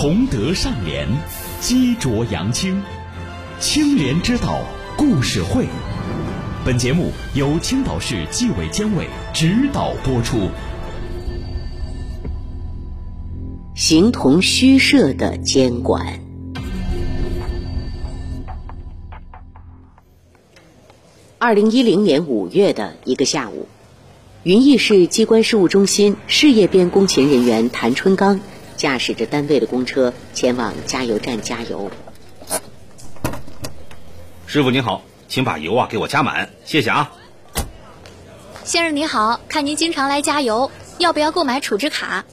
崇德尚廉，积浊扬清，清廉之道故事会。本节目由青岛市纪委监委指导播出。形同虚设的监管。二零一零年五月的一个下午，云邑市机关事务中心事业编工勤人员谭春刚驾驶着单位的公车前往加油站加油。师傅您好，请把油啊给我加满，谢谢啊。先生您好，看您经常来加油，要不要购买储值卡？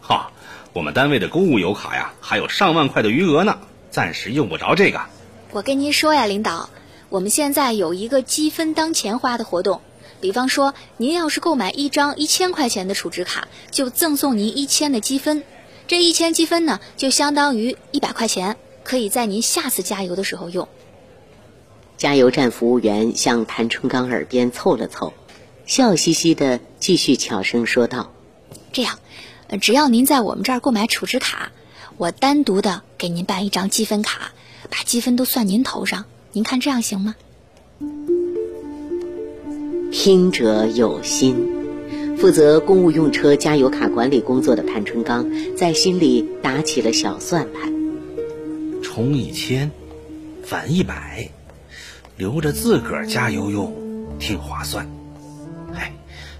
哈，我们单位的公务油卡呀，还有上万块的余额呢，暂时用不着这个。我跟您说呀，领导。我们现在有一个积分当钱花的活动，比方说，您要是购买一张一千块钱的储值卡，就赠送您一千的积分，这一千积分呢，就相当于一百块钱，可以在您下次加油的时候用。加油站服务员向谭春刚耳边凑了凑，笑嘻嘻的继续悄声说道：“这样，只要您在我们这儿购买储值卡，我单独的给您办一张积分卡，把积分都算您头上。”您看这样行吗？听者有心，负责公务用车加油卡管理工作的潘春刚在心里打起了小算盘：充一千，返一百，留着自个儿加油用，挺划算。哎，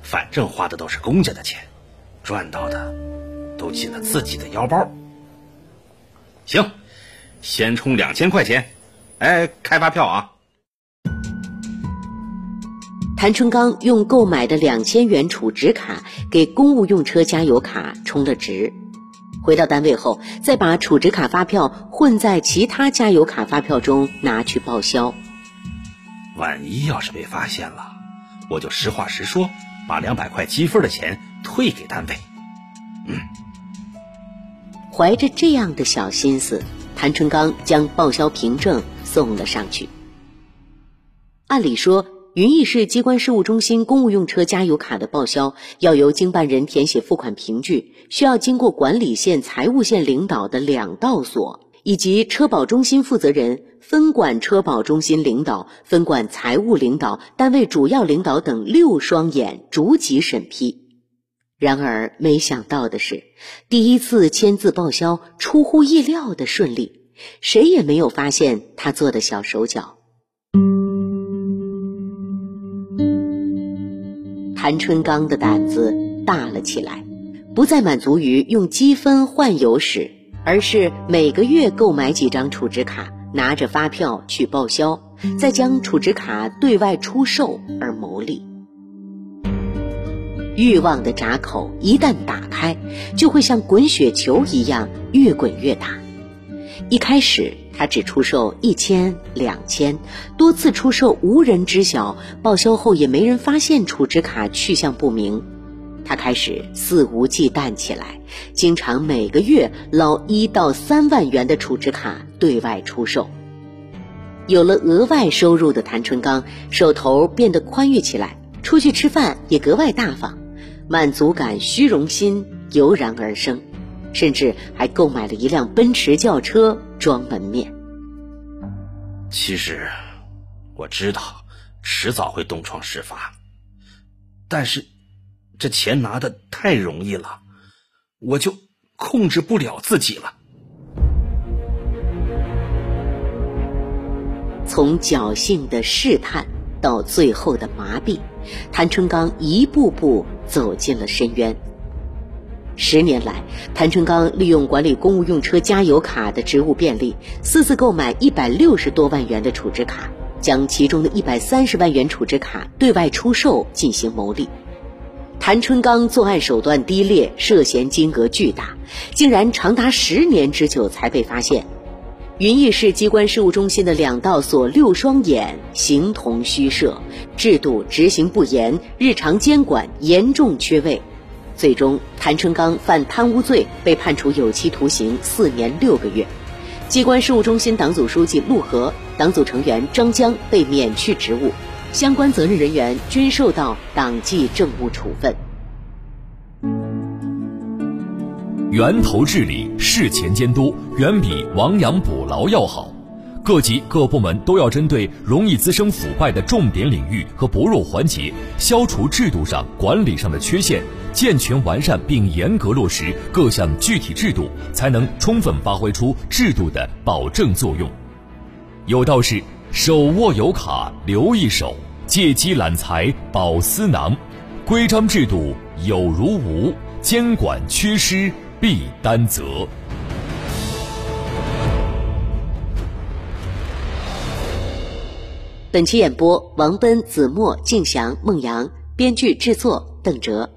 反正花的都是公家的钱，赚到的都进了自己的腰包。行，先充两千块钱。哎，开发票啊！谭春刚用购买的两千元储值卡给公务用车加油卡充了值，回到单位后，再把储值卡发票混在其他加油卡发票中拿去报销。万一要是被发现了，我就实话实说，把两百块积分的钱退给单位。嗯，怀着这样的小心思，谭春刚将报销凭证。送了上去。按理说，云邑市机关事务中心公务用车加油卡的报销要由经办人填写付款凭据，需要经过管理线、财务线领导的两道所以及车保中心负责人、分管车保中心领导、分管财务领导、单位主要领导等六双眼逐级审批。然而，没想到的是，第一次签字报销出乎意料的顺利。谁也没有发现他做的小手脚。谭春刚的胆子大了起来，不再满足于用积分换油使，而是每个月购买几张储值卡，拿着发票去报销，再将储值卡对外出售而牟利。欲望的闸口一旦打开，就会像滚雪球一样越滚越大。一开始，他只出售一千、两千，多次出售无人知晓，报销后也没人发现储值卡去向不明。他开始肆无忌惮起来，经常每个月捞一到三万元的储值卡对外出售。有了额外收入的谭春刚，手头变得宽裕起来，出去吃饭也格外大方，满足感、虚荣心油然而生。甚至还购买了一辆奔驰轿车装门面。其实，我知道迟早会东窗事发，但是这钱拿的太容易了，我就控制不了自己了。从侥幸的试探到最后的麻痹，谭春刚一步步走进了深渊。十年来，谭春刚利用管理公务用车加油卡的职务便利，私自购买一百六十多万元的储值卡，将其中的一百三十万元储值卡对外出售进行牟利。谭春刚作案手段低劣，涉嫌金额巨大，竟然长达十年之久才被发现。云邑市机关事务中心的两道锁、六双眼形同虚设，制度执行不严，日常监管严重缺位。最终，谭春刚犯贪污罪，被判处有期徒刑四年六个月。机关事务中心党组书记陆和、党组成员张江被免去职务，相关责任人员均受到党纪政务处分。源头治理、事前监督远比亡羊补牢要好。各级各部门都要针对容易滋生腐败的重点领域和薄弱环节，消除制度上、管理上的缺陷，健全完善并严格落实各项具体制度，才能充分发挥出制度的保证作用。有道是：手握有卡留一手，借机揽财保私囊。规章制度有如无，监管缺失必担责。本期演播：王奔、子墨、静祥、孟阳，编剧制作：邓哲。